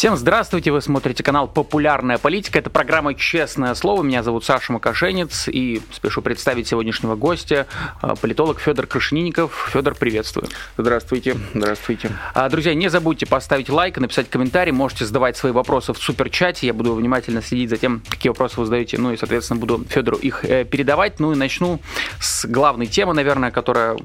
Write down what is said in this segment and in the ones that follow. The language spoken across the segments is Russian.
Всем здравствуйте, вы смотрите канал «Популярная политика». Это программа «Честное слово». Меня зовут Саша Макашенец и спешу представить сегодняшнего гостя, а, политолог Федор Крашенинников. Федор, приветствую. Здравствуйте, здравствуйте. А, друзья, не забудьте поставить лайк, написать комментарий, можете задавать свои вопросы в суперчате. Я буду внимательно следить за тем, какие вопросы вы задаете, ну и, соответственно, буду Федору их э, передавать. Ну и начну с главной темы, наверное, которая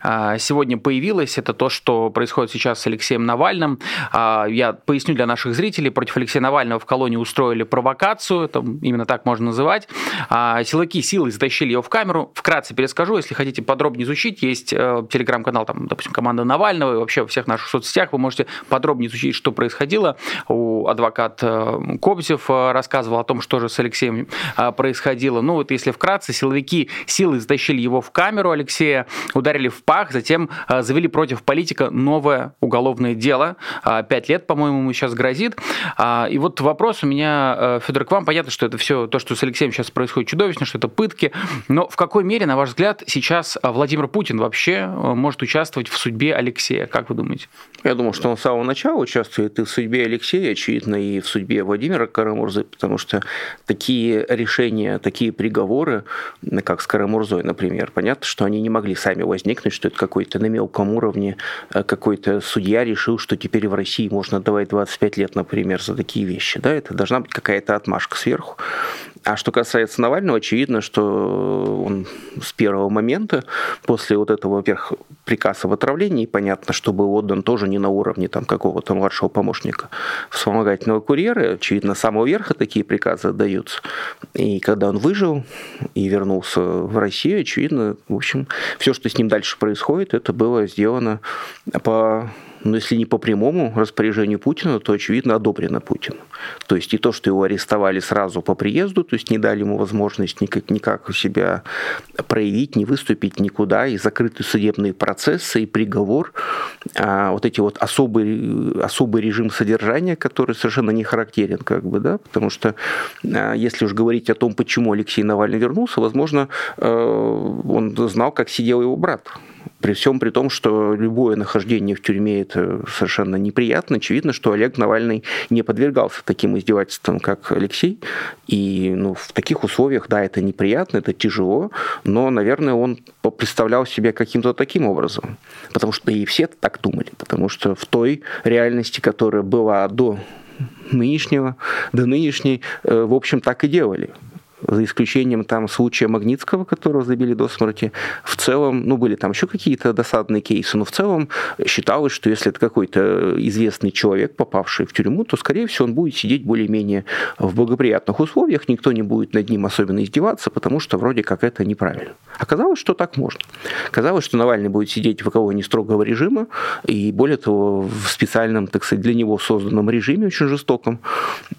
а, сегодня появилась. Это то, что происходит сейчас с Алексеем Навальным. Я поясню для наших наших зрителей против Алексея Навального в колонии устроили провокацию, это именно так можно называть. А, силаки силы затащили его в камеру. Вкратце перескажу, если хотите подробнее изучить, есть э, телеграм-канал, там, допустим, команда Навального, и вообще во всех наших соцсетях вы можете подробнее изучить, что происходило. У адвокат э, Кобзев э, рассказывал о том, что же с Алексеем происходило. Ну вот если вкратце, силовики силы затащили его в камеру Алексея, ударили в пах, затем завели против политика новое уголовное дело. Пять лет, по-моему, мы сейчас грозит грозит. А, и вот вопрос у меня, э, Федор, к вам. Понятно, что это все то, что с Алексеем сейчас происходит чудовищно, что это пытки. Но в какой мере, на ваш взгляд, сейчас э, Владимир Путин вообще э, может участвовать в судьбе Алексея? Как вы думаете? Я думаю, что он с самого начала участвует и в судьбе Алексея, очевидно, и в судьбе Владимира Карамурзы, потому что такие решения, такие приговоры, как с Карамурзой, например, понятно, что они не могли сами возникнуть, что это какой-то на мелком уровне какой-то судья решил, что теперь в России можно давать 25 лет лет, например, за такие вещи. Да, это должна быть какая-то отмашка сверху. А что касается Навального, очевидно, что он с первого момента, после вот этого, во-первых, приказа в отравлении, понятно, что был отдан тоже не на уровне там, какого-то младшего помощника вспомогательного курьера, очевидно, с самого верха такие приказы отдаются. И когда он выжил и вернулся в Россию, очевидно, в общем, все, что с ним дальше происходит, это было сделано по но если не по прямому распоряжению Путина, то, очевидно, одобрено Путину. То есть и то, что его арестовали сразу по приезду, то есть не дали ему возможность никак, никак себя проявить, не выступить никуда, и закрытые судебные процессы, и приговор, а вот эти вот особый, особый режим содержания, который совершенно не характерен, как бы, да, потому что а, если уж говорить о том, почему Алексей Навальный вернулся, возможно, э, он знал, как сидел его брат, при всем при том, что любое нахождение в тюрьме это совершенно неприятно, очевидно, что Олег Навальный не подвергался таким издевательствам, как Алексей. И ну, в таких условиях, да, это неприятно, это тяжело, но, наверное, он представлял себя каким-то таким образом. Потому что и все так думали. Потому что в той реальности, которая была до нынешнего, до нынешней, э, в общем, так и делали за исключением там случая Магнитского, которого забили до смерти, в целом, ну, были там еще какие-то досадные кейсы, но в целом считалось, что если это какой-то известный человек, попавший в тюрьму, то, скорее всего, он будет сидеть более-менее в благоприятных условиях, никто не будет над ним особенно издеваться, потому что вроде как это неправильно. Оказалось, что так можно. Оказалось, что Навальный будет сидеть в колонии строгого режима, и более того, в специальном, так сказать, для него созданном режиме, очень жестоком.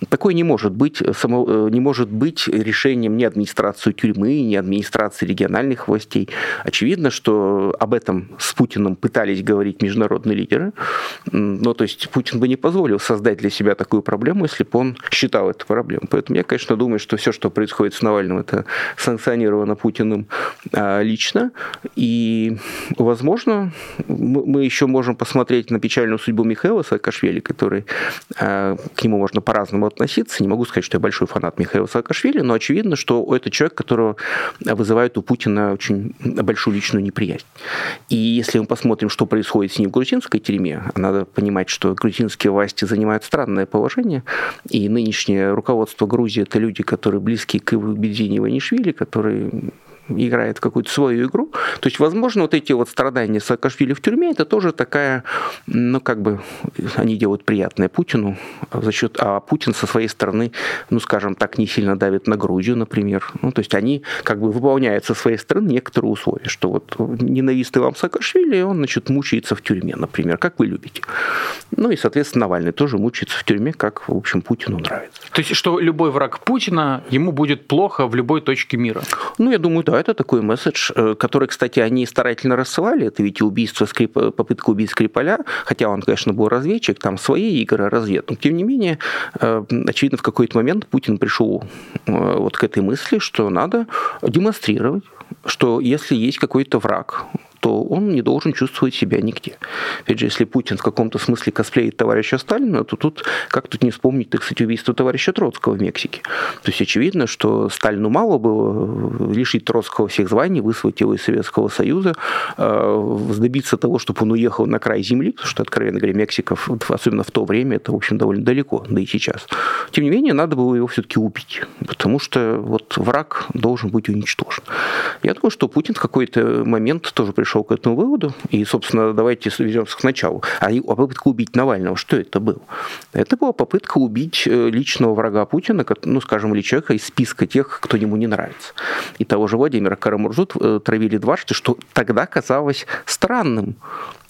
Такое не может быть, само, э, не может быть решение решением ни администрации тюрьмы, ни администрации региональных властей. Очевидно, что об этом с Путиным пытались говорить международные лидеры. Но то есть Путин бы не позволил создать для себя такую проблему, если бы он считал это проблемой. Поэтому я, конечно, думаю, что все, что происходит с Навальным, это санкционировано Путиным а, лично. И, возможно, мы еще можем посмотреть на печальную судьбу Михаила Саакашвили, который а, к нему можно по-разному относиться. Не могу сказать, что я большой фанат Михаила Саакашвили, но очевидно, видно, что это человек, которого вызывает у Путина очень большую личную неприязнь. И если мы посмотрим, что происходит с ним в грузинской тюрьме, надо понимать, что грузинские власти занимают странное положение, и нынешнее руководство Грузии – это люди, которые близки к Бедзине Иванишвили, которые играет какую-то свою игру. То есть, возможно, вот эти вот страдания Саакашвили в тюрьме, это тоже такая, ну, как бы, они делают приятное Путину за счет, а Путин со своей стороны, ну, скажем так, не сильно давит на Грузию, например. Ну, то есть, они как бы выполняют со своей стороны некоторые условия, что вот ненавистный вам Саакашвили, он, значит, мучается в тюрьме, например, как вы любите. Ну, и, соответственно, Навальный тоже мучается в тюрьме, как, в общем, Путину нравится. То есть, что любой враг Путина, ему будет плохо в любой точке мира? Ну, я думаю, да, это такой месседж, э, который, кстати, они старательно рассылали. Это ведь убийство, Скрип... попытка убить Скрипаля, хотя он, конечно, был разведчик, там свои игры развед. Но, тем тем не менее, э, очевидно, в какой-то момент Путин пришел э, вот к этой мысли, что надо демонстрировать, что если есть какой-то враг, то он не должен чувствовать себя нигде. Опять же, если Путин в каком-то смысле косплеит товарища Сталина, то тут как тут не вспомнить, так сказать, убийство товарища Троцкого в Мексике. То есть очевидно, что Сталину мало было лишить Троцкого всех званий, вызвать его из Советского Союза, э, добиться того, чтобы он уехал на край земли, потому что, откровенно говоря, Мексика, особенно в то время, это, в общем, довольно далеко, да и сейчас. Тем не менее, надо было его все-таки убить, потому что вот враг должен быть уничтожен. Я думаю, что Путин в какой-то момент тоже пришел пришел к этому выводу, и, собственно, давайте вернемся к началу. А, попытка убить Навального, что это было? Это была попытка убить э, личного врага Путина, ну, скажем, или человека из списка тех, кто ему не нравится. И того же Владимира Карамурзу э, травили дважды, что тогда казалось странным.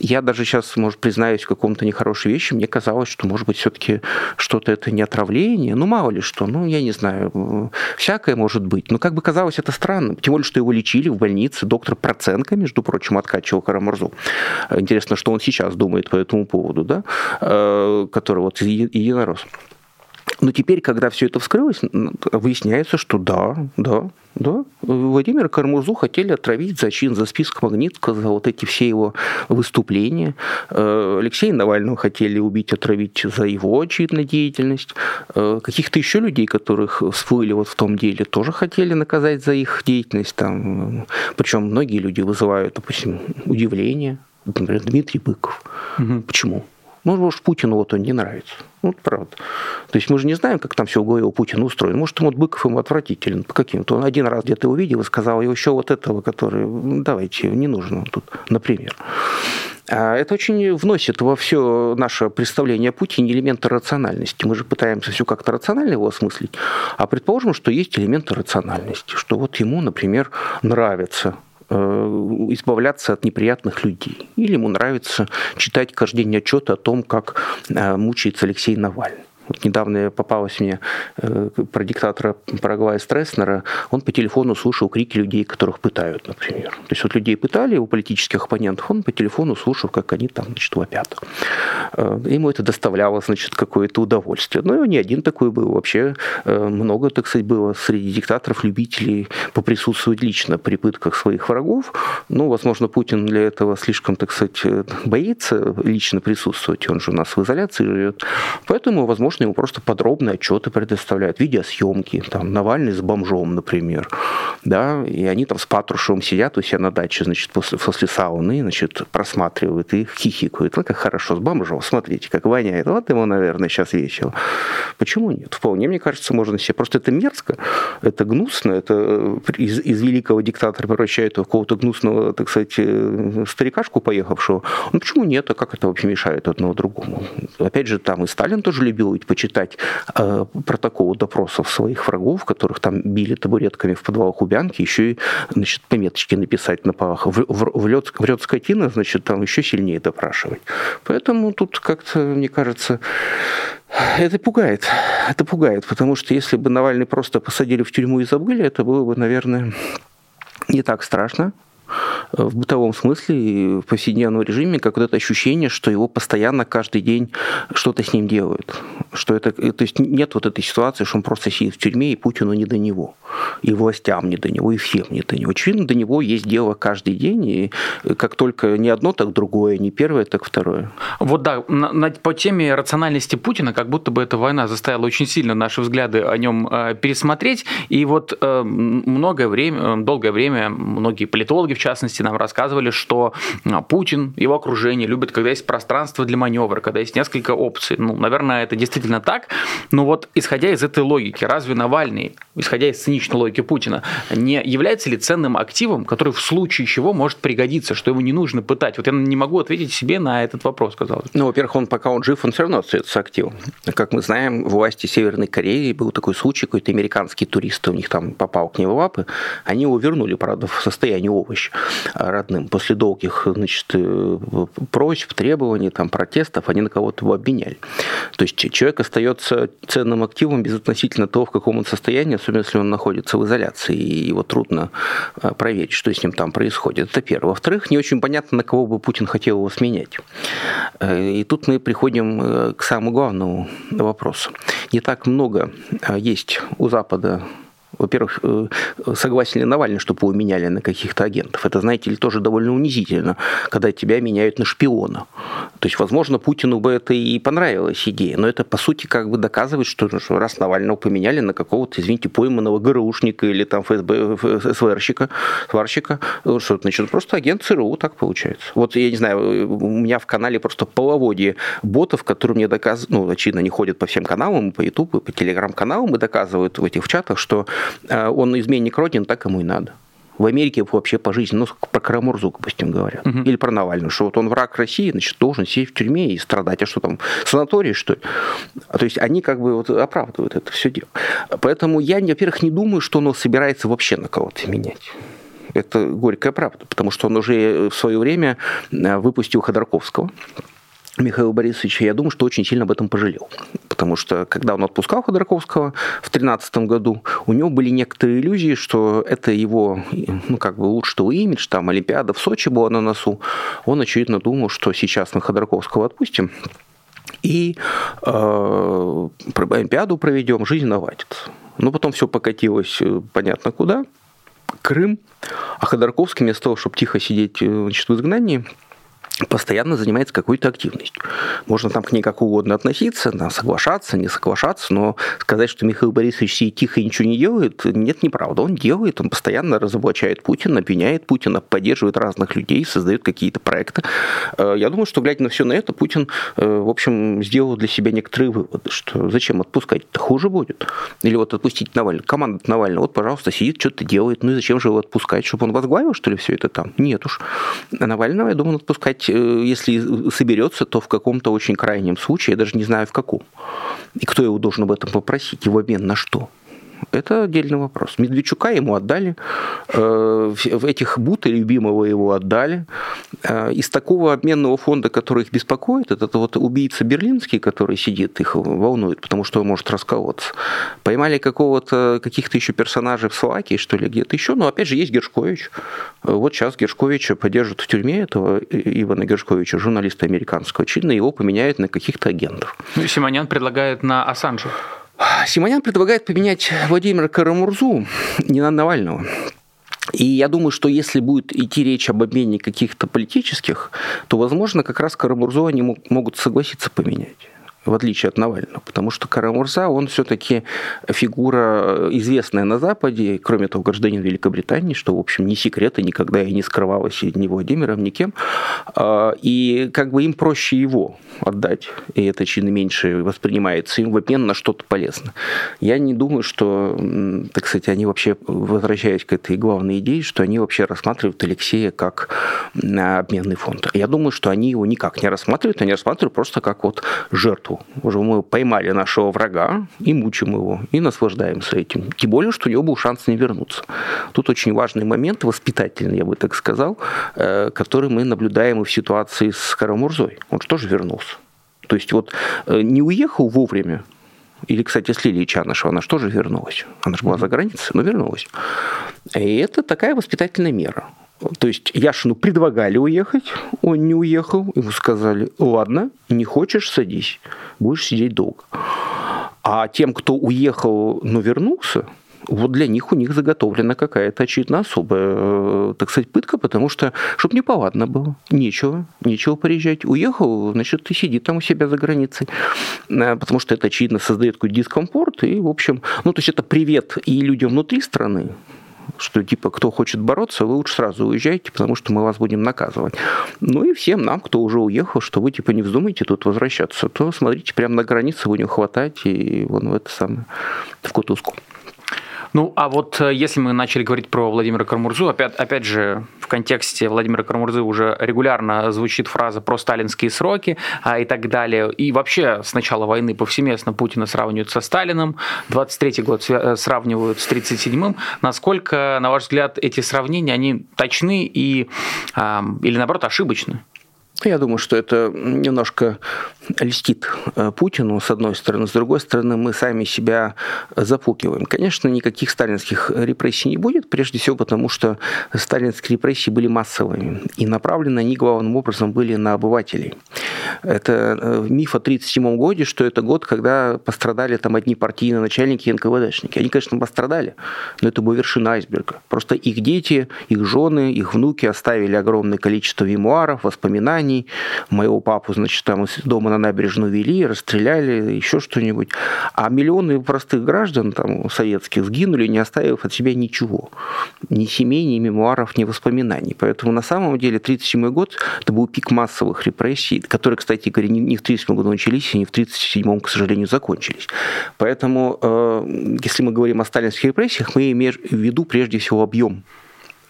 Я даже сейчас, может, признаюсь в каком-то нехорошей вещи, мне казалось, что, может быть, все-таки что-то это не отравление, ну, мало ли что, ну, я не знаю, всякое может быть. Но как бы казалось это странным, тем более, что его лечили в больнице, доктор Проценко, между прочим, откачивал Карамурзу. Интересно, что он сейчас думает по этому поводу, да, э, который вот единорос. Но теперь, когда все это вскрылось, выясняется, что да, да, да, Владимира Кармурзу хотели отравить зачин за список Магнитска, за вот эти все его выступления. Э, Алексея Навального хотели убить, отравить за его, очевидно, деятельность. Э, каких-то еще людей, которых всплыли вот в том деле, тоже хотели наказать за их деятельность. Там. Причем многие люди вызывают, допустим, удивление. Например, Дмитрий Быков. Угу. Почему? Ну, может, Путину вот он не нравится. Вот правда. То есть мы же не знаем, как там все у Путина устроено. Может, ему вот Быков ему отвратителен по каким-то. Он один раз где-то увидел и сказал, еще вот этого, который, давайте, не нужно тут, например. А это очень вносит во все наше представление о Путине элементы рациональности. Мы же пытаемся все как-то рационально его осмыслить. А предположим, что есть элементы рациональности, что вот ему, например, нравится избавляться от неприятных людей. Или ему нравится читать каждый день отчеты о том, как э, мучается Алексей Навальный. Вот недавно попалось мне э, про диктатора Парагвая Стресснера. Он по телефону слушал крики людей, которых пытают, например. То есть вот людей пытали, у политических оппонентов, он по телефону слушал, как они там, значит, вопят. Э, ему это доставляло, значит, какое-то удовольствие. Но ну, и не один такой был. Вообще э, много, так сказать, было среди диктаторов любителей поприсутствовать лично при пытках своих врагов. Ну, возможно, Путин для этого слишком, так сказать, боится лично присутствовать. Он же у нас в изоляции живет. Поэтому, возможно, можно ему просто подробные отчеты предоставляют, видеосъемки, там, Навальный с бомжом, например, да, и они там с Патрушевым сидят у себя на даче, значит, после, после сауны, значит, просматривают и хихикают. Ну, как хорошо, с бомжом, смотрите, как воняет. Вот ему, наверное, сейчас весело. Почему нет? Вполне, мне кажется, можно себе. Просто это мерзко, это гнусно, это э, из, из великого диктатора превращает в какого-то гнусного, так сказать, э, старикашку поехавшего. Ну, почему нет? А как это вообще мешает одного другому? Опять же, там и Сталин тоже любил ведь почитать э, протоколы допросов своих врагов, которых там били табуретками в подвалах Убянки, еще и значит, пометочки написать на полах. В, в, врет, врет скотина, значит, там еще сильнее допрашивать. Поэтому тут как-то, мне кажется, это пугает. Это пугает, потому что если бы Навальный просто посадили в тюрьму и забыли, это было бы, наверное, не так страшно в бытовом смысле в повседневном режиме, как вот это ощущение, что его постоянно каждый день что-то с ним делают. Что это, то есть нет вот этой ситуации, что он просто сидит в тюрьме, и Путину не до него, и властям не до него, и всем не до него. Очевидно, до него есть дело каждый день, и как только не одно, так другое, не первое, так второе. Вот да, на, на, по теме рациональности Путина, как будто бы эта война заставила очень сильно наши взгляды о нем э, пересмотреть, и вот э, многое время, долгое время многие политологи, в частности, нам рассказывали, что а, Путин, его окружение любят, когда есть пространство для маневра, когда есть несколько опций. Ну, наверное, это действительно так. Но вот исходя из этой логики, разве Навальный, исходя из циничной логики Путина, не является ли ценным активом, который в случае чего может пригодиться, что его не нужно пытать? Вот я не могу ответить себе на этот вопрос, казалось. Ну, во-первых, он пока он жив, он все равно остается активом. Как мы знаем, власти Северной Кореи был такой случай, какой-то американский турист у них там попал к в лапы, они его вернули, правда, в состоянии овощ родным. После долгих значит, э, просьб, требований, там, протестов они на кого-то его обменяли. То есть человек остается ценным активом безотносительно того, в каком он состоянии, особенно если он находится в изоляции, и его трудно а, проверить, что с ним там происходит. Это первое. Во-вторых, не очень понятно, на кого бы Путин хотел его сменять. Э, и тут мы приходим э, к самому главному вопросу. Не так много а, есть у Запада во-первых, э, согласен ли Навальный, чтобы его меняли на каких-то агентов? Это, знаете ли, тоже довольно унизительно, когда тебя меняют на шпиона. То есть, возможно, Путину бы это и понравилась идея, но это, по сути, как бы доказывает, что, ну, что раз Навального поменяли на какого-то, извините, пойманного ГРУшника или там ФСБ, СВРщика, сварщика, ну, что, значит, просто агент ЦРУ, так получается. Вот, я не знаю, у меня в канале просто половодье ботов, которые мне доказывают, ну, очевидно, они ходят по всем каналам, по YouTube, по телеграм-каналам и доказывают в этих чатах, что он изменник Родин, так ему и надо. В Америке вообще по жизни, ну, про Карамурзу, допустим, говорят. Угу. Или про Навального, что вот он враг России, значит, должен сидеть в тюрьме и страдать. А что там, санаторий, что ли? А, то есть они как бы вот оправдывают это все дело. Поэтому я, во-первых, не думаю, что он собирается вообще на кого-то менять. Это горькая правда, потому что он уже в свое время а, выпустил Ходорковского, Михаила Борисовича, я думаю, что очень сильно об этом пожалел. Потому что, когда он отпускал Ходорковского в 2013 году, у него были некоторые иллюзии, что это его, ну, как бы лучший имидж, там, Олимпиада в Сочи была на носу. Он, очевидно, думал, что сейчас мы Ходорковского отпустим, и э, Олимпиаду проведем, жизнь наладится. Но потом все покатилось э, понятно куда, Крым, а Ходорковский вместо того, чтобы тихо сидеть э, значит, в изгнании, постоянно занимается какой-то активностью. Можно там к ней как угодно относиться, там, соглашаться, не соглашаться, но сказать, что Михаил Борисович сидит тихо и ничего не делает, нет, неправда. Он делает, он постоянно разоблачает Путина, обвиняет Путина, поддерживает разных людей, создает какие-то проекты. Э, я думаю, что, глядя на все на это, Путин, э, в общем, сделал для себя некоторые выводы, что зачем отпускать, это хуже будет. Или вот отпустить Навального. Команда Навального, вот, пожалуйста, сидит, что-то делает, ну и зачем же его отпускать, чтобы он возглавил, что ли, все это там? Нет уж. Навального, я думаю, отпускать сказать, э, если соберется, то в каком-то очень крайнем случае, я даже не знаю в каком. И кто его должен об этом попросить, его обмен на что? Это отдельный вопрос. Медведчука ему отдали, э, в этих Бута любимого его отдали. Э, из такого обменного фонда, который их беспокоит, это вот убийца берлинский, который сидит, их волнует, потому что он может расколоться. Поймали какого-то, каких-то еще персонажей в Словакии, что ли, где-то еще. Но опять же есть Гершкович. Вот сейчас Гершковича поддержат в тюрьме, этого Ивана Гершковича, журналиста американского. Очевидно, его поменяют на каких-то агентов. Ну, Симонян предлагает на Ассанжа. Симонян предлагает поменять Владимира Карамурзу не на Навального. И я думаю, что если будет идти речь об обмене каких-то политических, то, возможно, как раз Карамурзу они могут согласиться поменять в отличие от Навального, потому что Карамурза, он все-таки фигура известная на Западе, кроме того, гражданин Великобритании, что, в общем, не секрет, и никогда и не скрывалось ни Владимиром, ни кем. А, и как бы им проще его отдать, и это чуть меньше воспринимается им в обмен на что-то полезное. Я не думаю, что, так сказать, они вообще, возвращаясь к этой главной идее, что они вообще рассматривают Алексея как обменный фонд. Я думаю, что они его никак не рассматривают, они рассматривают просто как вот жертву жертву. Уже мы поймали нашего врага и мучим его, и наслаждаемся этим. Тем более, что у него был шанс не вернуться. Тут очень важный момент, воспитательный, я бы так сказал, э, который мы наблюдаем и в ситуации с Карамурзой. Он же тоже вернулся. То есть вот э, не уехал вовремя, или, кстати, с Лилией Чанышева, она же тоже вернулась. Она же была за границей, но вернулась. И это такая воспитательная мера. То есть Яшину предлагали уехать, он не уехал, ему сказали, ладно, не хочешь, садись, будешь сидеть долго. А тем, кто уехал, но вернулся, вот для них у них заготовлена какая-то очевидно особая, э, так сказать, пытка, потому что, чтобы неповадно было, нечего, нечего приезжать. Уехал, значит, ты сиди там у себя за границей, э, потому что это, очевидно, создает какой-то дискомфорт, и, в общем, ну, то есть это привет и людям внутри страны, что типа кто хочет бороться, вы лучше сразу уезжайте, потому что мы вас будем наказывать. Ну и всем нам, кто уже уехал, что вы типа не вздумайте тут возвращаться, то смотрите прямо на границе, будем хватать и вон в это самое, в кутузку. Ну, а вот э, если мы начали говорить про Владимира Кармурзу, опять, опять же, в контексте Владимира Кармурзы уже регулярно звучит фраза про сталинские сроки а, и так далее. И вообще с начала войны повсеместно Путина сравнивают со Сталиным, 23-й год э, сравнивают с 37-м. Насколько, на ваш взгляд, эти сравнения, они точны и, или, наоборот, ошибочны? Я думаю, что это немножко льстит э, Путину, с одной стороны. С другой стороны, мы сами себя запугиваем. Конечно, никаких сталинских репрессий не будет, прежде всего потому, что сталинские репрессии были массовыми. И направлены они главным образом были на обывателей. Это э, миф о 1937 году, что это год, когда пострадали там одни партийные начальники и НКВДшники. Они, конечно, пострадали, но это была вершина айсберга. Просто их дети, их жены, их внуки оставили огромное количество мемуаров, воспоминаний. Моего папу, значит, там из дома на набережную вели, расстреляли, еще что-нибудь. А миллионы простых граждан там, советских сгинули, не оставив от себя ничего. Ни семей, ни мемуаров, ни воспоминаний. Поэтому на самом деле 1937 год это был пик массовых репрессий, которые, кстати говоря, не в 1937 году начались, и не в 1937, к сожалению, закончились. Поэтому, э, если мы говорим о сталинских репрессиях, мы имеем в виду прежде всего объем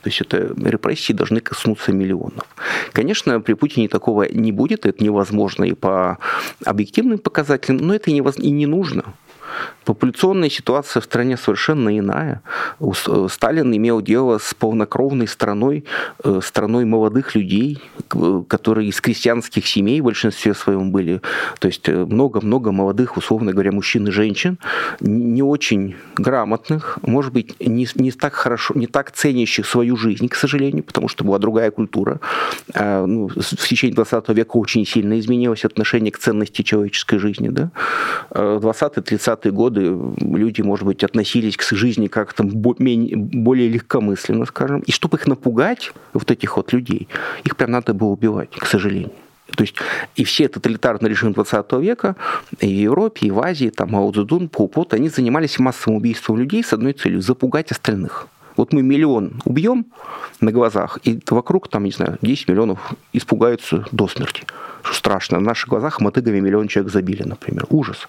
то есть это репрессии должны коснуться миллионов. Конечно, при Путине такого не будет, это невозможно и по объективным показателям, но это и не нужно. Популяционная ситуация в стране совершенно иная. Э, Сталин имел дело с полнокровной страной, э, страной молодых людей, которые из крестьянских семей в большинстве своем были. То есть э, много-много молодых, условно говоря, мужчин и женщин, не очень грамотных, может быть, не, не так хорошо, не так ценящих свою жизнь, к сожалению, потому что была другая культура. А, ну, в течение 20 века очень сильно изменилось отношение к ценности человеческой жизни. Да? 20-30 годы люди, может быть, относились к жизни как-то более легкомысленно, скажем. И чтобы их напугать, вот этих вот людей, их прям надо было убивать, к сожалению. То есть и все тоталитарные режимы 20 века и в Европе, и в Азии, там Мао Цзэдун, они занимались массовым убийством людей с одной целью – запугать остальных. Вот мы миллион убьем на глазах, и вокруг, там, не знаю, 10 миллионов испугаются до смерти. Что страшно. На наших глазах мотыгами миллион человек забили, например. Ужас.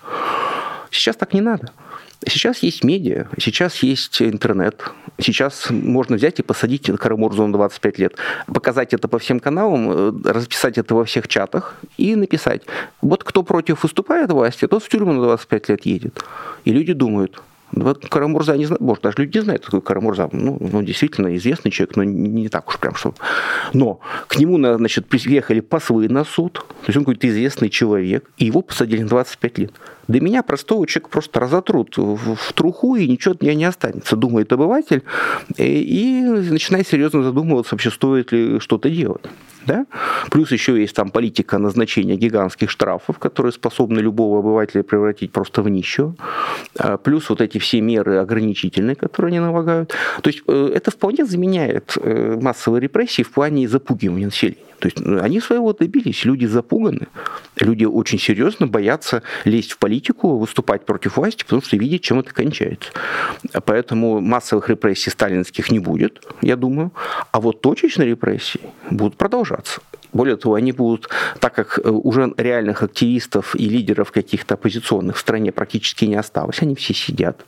Сейчас так не надо. Сейчас есть медиа, сейчас есть интернет, сейчас можно взять и посадить Карамурзу на 25 лет, показать это по всем каналам, э, расписать это во всех чатах и написать, вот кто против выступает власти, тот в тюрьму на 25 лет едет. И люди думают, вот Карамурза не знает, может, даже люди не знают, кто такой Карамурза. Ну, ну, действительно, известный человек, но не, не так уж прям что. Но к нему, значит, приехали послы на суд, то есть он какой-то известный человек, и его посадили на 25 лет. Да меня простого человека просто разотрут в, труху, и ничего от меня не останется, думает обыватель, и, и начинает серьезно задумываться, вообще стоит ли что-то делать. Да? Плюс еще есть там политика назначения гигантских штрафов, которые способны любого обывателя превратить просто в нищего. А плюс вот эти все меры ограничительные, которые они налагают. То есть э, это вполне заменяет э, массовые репрессии в плане запугивания населения. То есть ну, они своего добились, люди запуганы, люди очень серьезно боятся лезть в политику, выступать против власти, потому что видят, чем это кончается. Поэтому массовых репрессий сталинских не будет, я думаю. А вот точечные репрессии будут продолжаться. Более того, они будут, так как э, уже реальных активистов и лидеров каких-то оппозиционных в стране практически не осталось, они все сидят.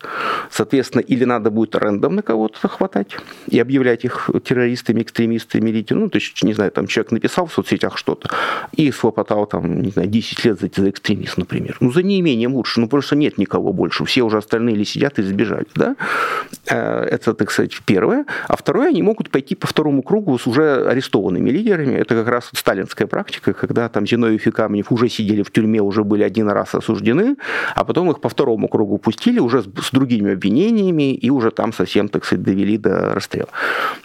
Соответственно, или надо будет рандомно кого-то хватать и объявлять их террористами, экстремистами, лидерами. Ну, то есть, не знаю, там человек написал в соцсетях что-то и схлопотал там, не знаю, 10 лет за, за экстремист, например. Ну, за неимением лучше. Ну, просто нет никого больше. Все уже остальные или сидят и сбежали. Да? Э, это, так сказать, первое. А второе, они могут пойти по второму кругу с уже арестованными лидерами. Это как раз сталинская практика, когда там Зиновьев и Каменев уже сидели в тюрьме, уже были один раз осуждены, а потом их по второму кругу пустили уже с, с другими обвинениями и уже там совсем, так сказать, довели до расстрела.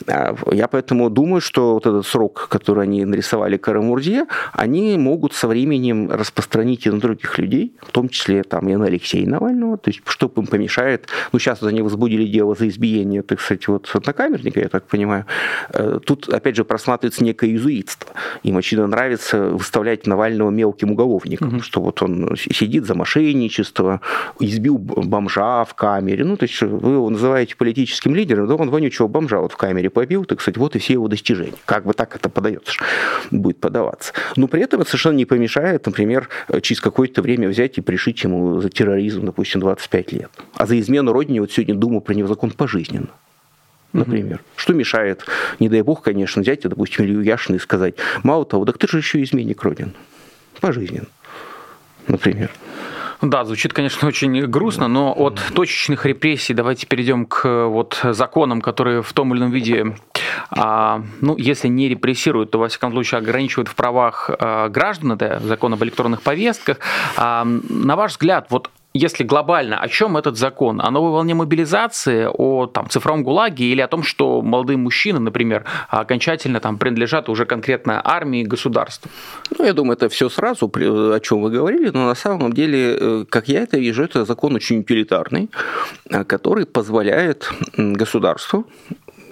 А, я поэтому думаю, что вот этот срок, который они нарисовали Карамурзе, они могут со временем распространить и на других людей, в том числе там и на Алексея Навального, то есть что им помешает. Ну, сейчас они возбудили дело за избиение, так сказать, вот однокамерника, я так понимаю. Э, тут, опять же, просматривается некое иезуитство. Им, очевидно, нравится выставлять Навального мелким уголовником, угу. что вот он сидит за мошенничество, избил бомжа в камере. Ну, то есть вы его называете политическим лидером, да он вонючего бомжа вот в камере побил, так сказать, вот и все его достижения. Как бы так это подается, будет подаваться. Но при этом это совершенно не помешает, например, через какое-то время взять и пришить ему за терроризм, допустим, 25 лет. А за измену родине вот сегодня думаю про него закон пожизненно например. Угу. Что мешает, не дай бог, конечно, взять, допустим, Илью Яшина и сказать, мало того, так ты же еще изменник Родин. Пожизненно, например. Да, звучит, конечно, очень грустно, но от точечных репрессий давайте перейдем к вот законам, которые в том или ином виде а, ну, если не репрессируют, то, во всяком случае, ограничивают в правах а, граждан, это закон об электронных повестках. А, на ваш взгляд, вот если глобально, о чем этот закон? О новой волне мобилизации, о там, цифровом ГУЛАГе или о том, что молодые мужчины, например, окончательно там, принадлежат уже конкретно армии, государству? Ну, я думаю, это все сразу, о чем вы говорили, но на самом деле, э, как я это вижу, это закон очень утилитарный, э, который позволяет государству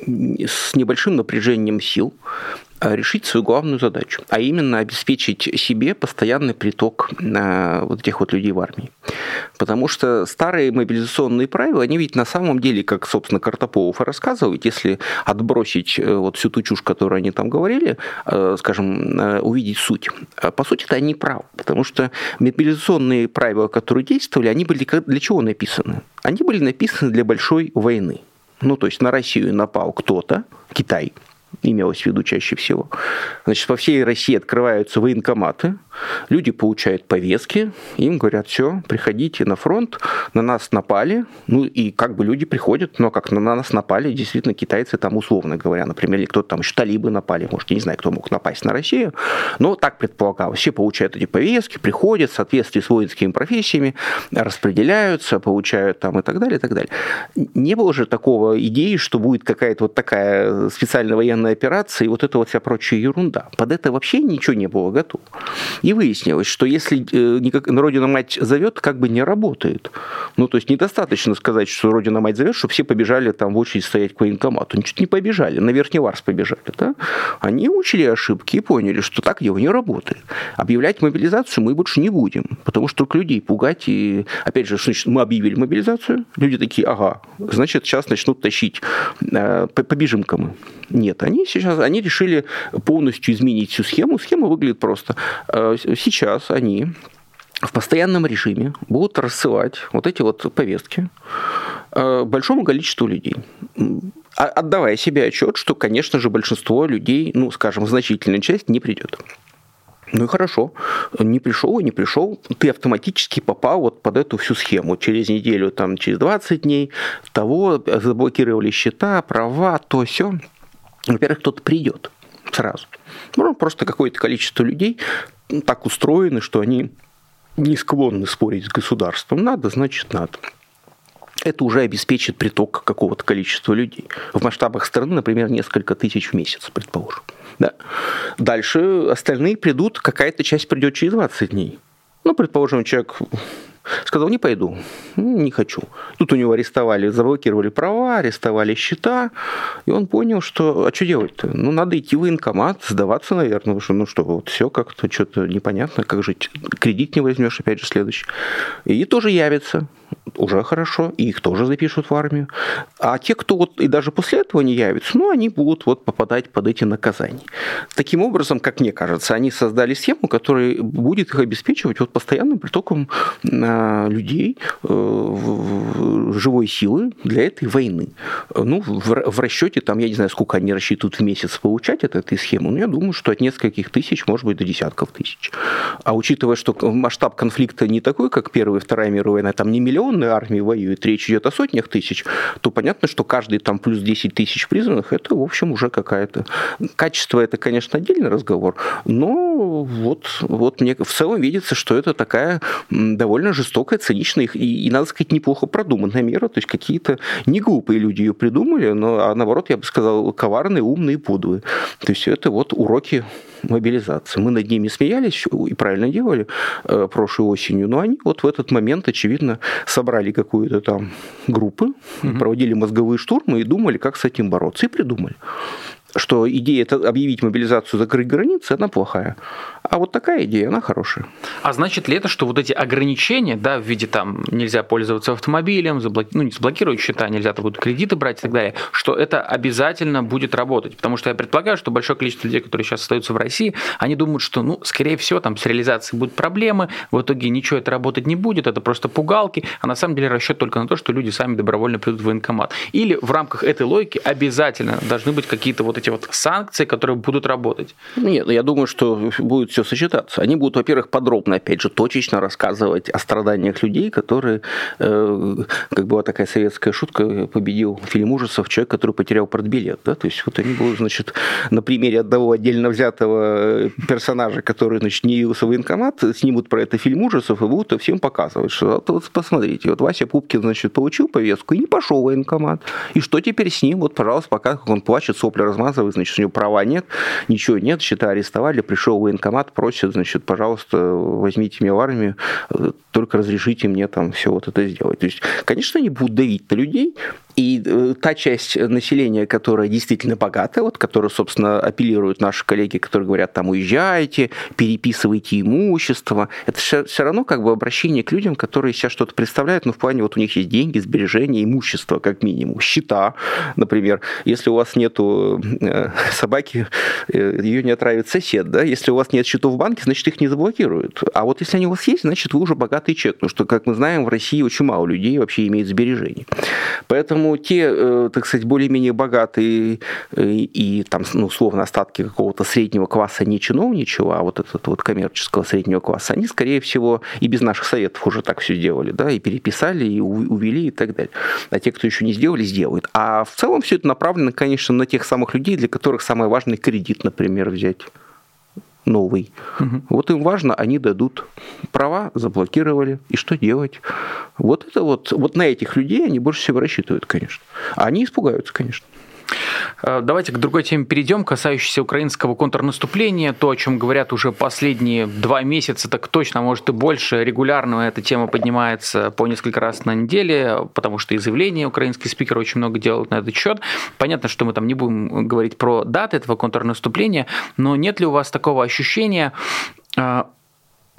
с небольшим напряжением сил решить свою главную задачу, а именно обеспечить себе постоянный приток э, вот этих вот людей в армии. Потому что старые мобилизационные правила, они ведь на самом деле, как, собственно, Картополов и рассказывает, если отбросить э, вот всю ту чушь, которую они там говорили, скажем, увидеть суть. По сути, это они правы, потому что мобилизационные правила, которые действовали, они были для чего написаны? Они были написаны для большой войны. Ну, то есть на Россию напал кто-то, Китай, имелось в виду чаще всего. Значит, по всей России открываются военкоматы, люди получают повестки, им говорят, все, приходите на фронт, на нас напали, ну и как бы люди приходят, но как на нас напали, действительно, китайцы там, условно говоря, например, или кто-то там еще талибы напали, может, я не знаю, кто мог напасть на Россию, но так предполагалось. Все получают эти повестки, приходят в соответствии с воинскими профессиями, распределяются, получают там и так далее, и так далее. Не было же такого идеи, что будет какая-то вот такая специальная военная операция и вот это вот вся прочая ерунда. Под это вообще ничего не было готово. И выяснилось, что если э, Родина-мать зовет, как бы не работает. Ну, то есть недостаточно сказать, что Родина-мать зовет, чтобы все побежали там в очередь стоять к военкомату. Ничего не побежали, на Верхний Варс побежали. Да? Они учили ошибки и поняли, что так дело не работает. Объявлять мобилизацию мы больше не будем, потому что только людей пугать. И, опять же, значит, мы объявили мобилизацию, люди такие, ага, значит, сейчас начнут тащить, э, побежим ка мы. Нет, они сейчас, они решили полностью изменить всю схему. Схема выглядит просто. Э, сейчас они в постоянном режиме будут рассылать вот эти вот повестки э, большому количеству людей а, отдавая себе отчет, что, конечно же, большинство людей, ну, скажем, значительная часть не придет. Ну и хорошо, не пришел и не пришел, ты автоматически попал вот под эту всю схему. Через неделю, там, через 20 дней того заблокировали счета, права, то все. Во-первых, кто-то придет сразу. Ну, просто какое-то количество людей так устроены, что они не склонны спорить с государством. Надо, значит, надо. Это уже обеспечит приток какого-то количества людей. В масштабах страны, например, несколько тысяч в месяц, предположим. Да. Дальше остальные придут, какая-то часть придет через 20 дней. Ну, предположим, человек Сказал, не пойду, не хочу. Тут у него арестовали, заблокировали права, арестовали счета, и он понял, что, а что делать-то? Ну, надо идти в военкомат, сдаваться, наверное, потому что, ну что, вот все как-то что-то непонятно, как жить. Кредит не возьмешь, опять же, следующий. И тоже явится уже хорошо, и их тоже запишут в армию. А те, кто вот и даже после этого не явятся, ну, они будут вот попадать под эти наказания. Таким образом, как мне кажется, они создали схему, которая будет их обеспечивать вот постоянным притоком а, людей, э, живой силы для этой войны. Ну, в расчете, там, я не знаю, сколько они рассчитывают в месяц получать от этой схемы, но я думаю, что от нескольких тысяч, может быть, до десятков тысяч. А учитывая, что масштаб конфликта не такой, как Первая и Вторая мировая война, там не миллионы армии воюет, речь идет о сотнях тысяч, то понятно, что каждый там плюс 10 тысяч призванных, это, в общем, уже какая-то... Качество это, конечно, отдельный разговор, но вот, вот мне в целом видится, что это такая довольно жестокая, циничная и, и, надо сказать, неплохо продуманная мера, то есть какие-то не глупые люди ее придумали, но, а наоборот, я бы сказал, коварные, умные, подлые. То есть это вот уроки мобилизации. Мы над ними смеялись и правильно делали э, прошлой осенью, но они вот в этот момент, очевидно, собрали какую-то там группу, угу. проводили мозговые штурмы и думали, как с этим бороться, и придумали что идея это объявить мобилизацию, закрыть границы, она плохая. А вот такая идея, она хорошая. А значит ли это, что вот эти ограничения, да, в виде там нельзя пользоваться автомобилем, заблоки... ну не заблокировать счета, нельзя там будут кредиты брать и так далее, что это обязательно будет работать? Потому что я предполагаю, что большое количество людей, которые сейчас остаются в России, они думают, что, ну, скорее всего, там с реализацией будут проблемы, в итоге ничего это работать не будет, это просто пугалки, а на самом деле расчет только на то, что люди сами добровольно придут в военкомат. Или в рамках этой логики обязательно должны быть какие-то вот эти эти вот санкции, которые будут работать? Нет, я думаю, что будет все сочетаться. Они будут, во-первых, подробно, опять же, точечно рассказывать о страданиях людей, которые, э, как была такая советская шутка, победил фильм ужасов человек, который потерял портбилет. Да? То есть вот они будут, значит, на примере одного отдельно взятого персонажа, который, значит, не явился в военкомат, снимут про это фильм ужасов и будут всем показывать, что вот, вот посмотрите, вот Вася Пупкин, значит, получил повестку и не пошел в военкомат. И что теперь с ним? Вот, пожалуйста, пока он плачет, сопли размазывает, значит, у него права нет, ничего нет, счета арестовали, пришел в военкомат, просит, значит, пожалуйста, возьмите меня в армию, только разрешите мне там все вот это сделать. То есть, конечно, они будут давить на людей, и э, та часть населения, которая действительно богатая, вот, которая, собственно, апеллируют наши коллеги, которые говорят, там, уезжайте, переписывайте имущество, это все, все равно как бы обращение к людям, которые сейчас что-то представляют, ну, в плане, вот у них есть деньги, сбережения, имущество, как минимум, счета, например. Если у вас нету э, собаки, э, ее не отравит сосед, да, если у вас нет счетов в банке, значит, их не заблокируют. А вот если они у вас есть, значит, вы уже богатый человек, потому что, как мы знаем, в России очень мало людей вообще имеет сбережений. Поэтому те, э, так сказать, более-менее богатые э, и, там, ну, условно, остатки какого-то среднего класса не чиновничего, а вот этот вот коммерческого среднего класса, они, скорее всего, и без наших советов уже так все делали, да, и переписали, и увели, и так далее. А те, кто еще не сделали, сделают. А в целом все это направлено, конечно, на тех самых людей, для которых самое важное кредит, например, взять новый. Угу. Вот им важно, они дадут права, заблокировали. И что делать? Вот это вот, вот на этих людей они больше всего рассчитывают, конечно. А они испугаются, конечно. Э, давайте к другой теме перейдем, касающейся украинского контрнаступления. То, о чем говорят уже последние два месяца, так точно, а может и больше. Регулярно эта тема поднимается по несколько раз на неделе, потому что и заявления украинские спикеры очень много делают на этот счет. Понятно, что мы там не будем говорить про даты этого контрнаступления, но нет ли у вас такого ощущения, э,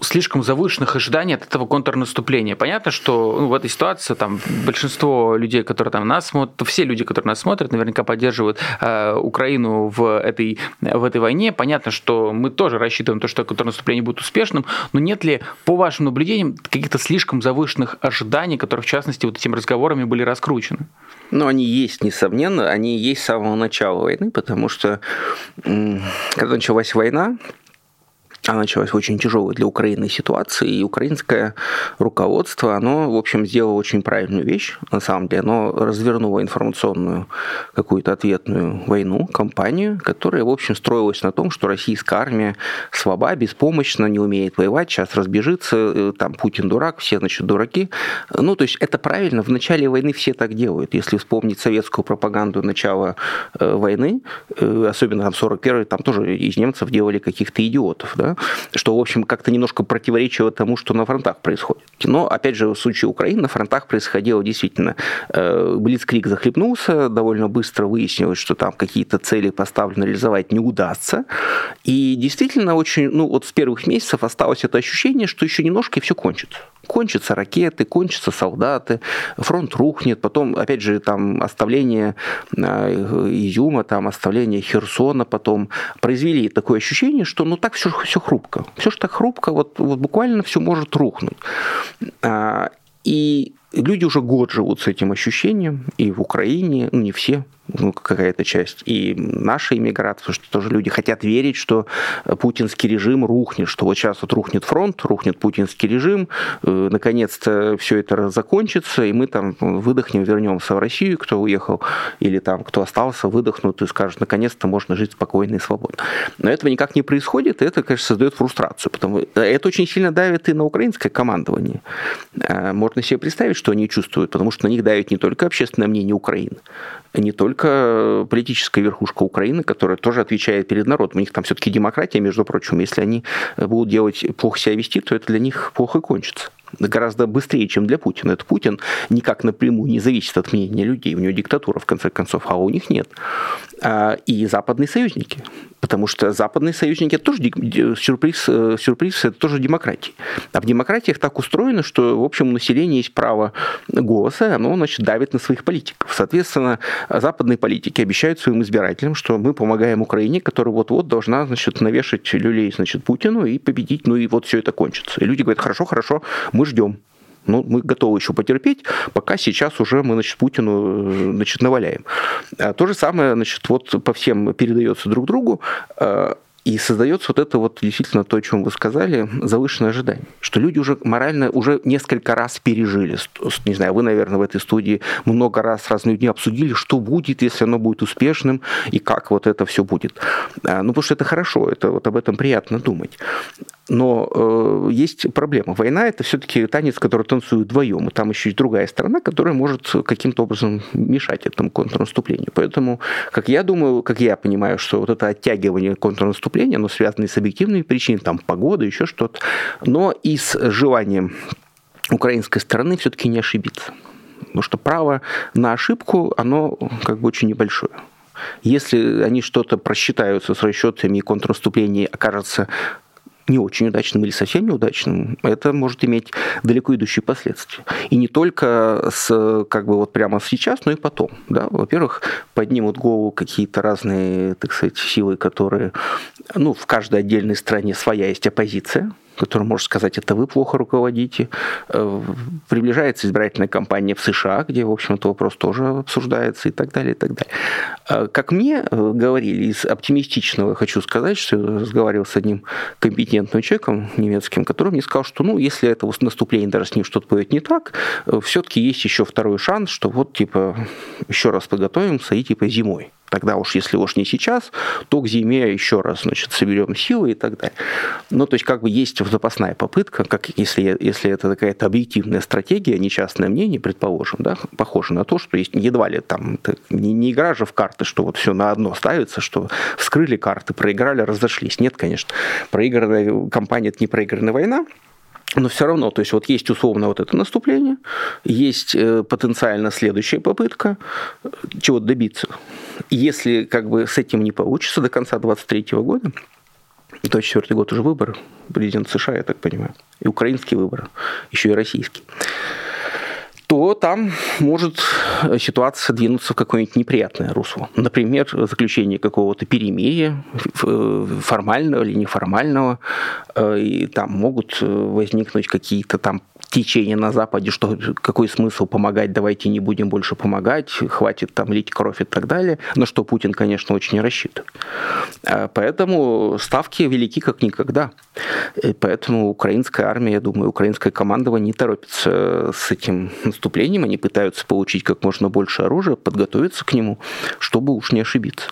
слишком завышенных ожиданий от этого контрнаступления. Понятно, что ну, в этой ситуации там большинство людей, которые там нас смотрят, все люди, которые нас смотрят, наверняка поддерживают э, Украину в этой, в этой войне. Понятно, что мы тоже рассчитываем то, что контрнаступление будет успешным, но нет ли, по вашим наблюдениям, каких-то слишком завышенных ожиданий, которые, в частности, вот этими разговорами были раскручены? Ну, они есть, несомненно, они есть с самого начала войны, потому что когда началась война, она началась очень тяжелой для Украины ситуации, и украинское руководство, оно, в общем, сделало очень правильную вещь, на самом деле, оно развернуло информационную какую-то ответную войну, кампанию, которая, в общем, строилась на том, что российская армия слаба, беспомощна, не умеет воевать, сейчас разбежится, э, там Путин дурак, все, значит, дураки. Ну, то есть это правильно, в начале войны все так делают. Если вспомнить советскую пропаганду начала э, войны, э, особенно там 41-й, там тоже из немцев делали каких-то идиотов, да, что, в общем, как-то немножко противоречило тому, что на фронтах происходит. Но, опять же, в случае Украины на фронтах происходило действительно. Э, Блицкрик захлебнулся, довольно быстро выяснилось, что там какие-то цели поставлены реализовать не удастся. И действительно очень, ну вот с первых месяцев осталось это ощущение, что еще немножко и все кончится кончатся ракеты, кончатся солдаты, фронт рухнет, потом, опять же, там оставление э, Изюма, там оставление Херсона потом произвели такое ощущение, что ну так все, все хрупко. Все же так хрупко, вот, вот буквально все может рухнуть. А, и люди уже год живут с этим ощущением, и в Украине, ну не все, ну, какая-то часть, и наши иммигранты, потому что тоже люди хотят верить, что путинский режим рухнет, что вот сейчас вот рухнет фронт, рухнет путинский режим, э, наконец-то все это закончится, и мы там выдохнем, вернемся в Россию, кто уехал, или там кто остался, выдохнут и скажут, наконец-то можно жить спокойно и свободно. Но этого никак не происходит, и это, конечно, создает фрустрацию, потому это очень сильно давит и на украинское командование. Э, можно себе представить, что они чувствуют, потому что на них давит не только общественное мнение Украины, не только политическая верхушка Украины, которая тоже отвечает перед народом. У них там все-таки демократия, между прочим. Если они будут делать плохо себя вести, то это для них плохо кончится гораздо быстрее, чем для Путина. Это Путин никак напрямую не зависит от мнения людей. У него диктатура, в конце концов, а у них нет. А, и западные союзники потому что западные союзники это тоже сюрприз, э, сюрприз это тоже демократия. А в демократиях так устроено, что в общем у населения есть право голоса, оно значит давит на своих политиков. Соответственно, западные политики обещают своим избирателям, что мы помогаем Украине, которая вот-вот должна значит навешать люлей значит Путину и победить, ну и вот все это кончится. И люди говорят, хорошо, хорошо, мы ждем. Ну, мы готовы еще потерпеть, пока сейчас уже мы, значит, Путину, э, значит, наваляем. А то же самое, значит, вот по всем передается друг другу. А, и создается вот это вот действительно то, о чем вы сказали, завышенное ожидание. Что люди уже морально уже несколько раз пережили. Не знаю, вы, наверное, в этой студии много раз разные дни обсудили, что будет, если оно будет успешным, и как вот это все будет. А, ну, потому что это хорошо, это вот об этом приятно думать. Но э, есть проблема. Война это все-таки танец, который танцуют вдвоем. И там еще есть другая сторона, которая может каким-то образом мешать этому контрнаступлению. Поэтому, как я думаю, как я понимаю, что вот это оттягивание контрнаступления, оно связано с объективными причинами, там погода, еще что-то, но и с желанием украинской стороны все-таки не ошибиться. Потому что право на ошибку, оно как бы очень небольшое. Если они что-то просчитаются с расчетами и контрнаступление окажется не очень удачным или совсем неудачным, это может иметь далеко идущие последствия. И не только с, как бы вот прямо сейчас, но и потом. Да? Во-первых, поднимут голову какие-то разные, так сказать, силы, которые, ну, в каждой отдельной стране своя есть оппозиция, который может сказать, это вы плохо руководите. Э, приближается избирательная кампания в США, где, в общем, этот вопрос тоже обсуждается и так далее, и так далее. Э, как мне э, говорили, из оптимистичного хочу сказать, что я разговаривал с одним компетентным человеком немецким, который мне сказал, что, ну, если это наступление даже с ним что-то будет не так, все-таки есть еще второй шанс, что вот, типа, еще раз подготовимся и, типа, зимой. Тогда уж, если уж не сейчас, то к зиме еще раз, значит, соберем силы и так далее. Ну, то есть, как бы есть запасная попытка, как если, если это какая-то объективная стратегия, не частное мнение, предположим, да, похоже на то, что есть едва ли там, не, не игра же в карты, что вот все на одно ставится, что вскрыли карты, проиграли, разошлись. Нет, конечно. Проигранная компания – это не проигранная война, но все равно, то есть вот есть условно вот это наступление, есть э, потенциально следующая попытка э, чего-то добиться. Если как бы с этим не получится до конца 2023 года, то четвертый год уже выбор президент США, я так понимаю, и украинский выбор, еще и российский то там может ситуация двинуться в какое-нибудь неприятное русло. Например, заключение какого-то перемирия, формального или неформального, э, и там могут э, возникнуть какие-то там течение на Западе, что какой смысл помогать, давайте не будем больше помогать, хватит там лить кровь и так далее, на что Путин, конечно, очень рассчитывает. А поэтому ставки велики как никогда. И поэтому украинская армия, я думаю, украинская командование не торопится с этим наступлением, они пытаются получить как можно больше оружия, подготовиться к нему, чтобы уж не ошибиться.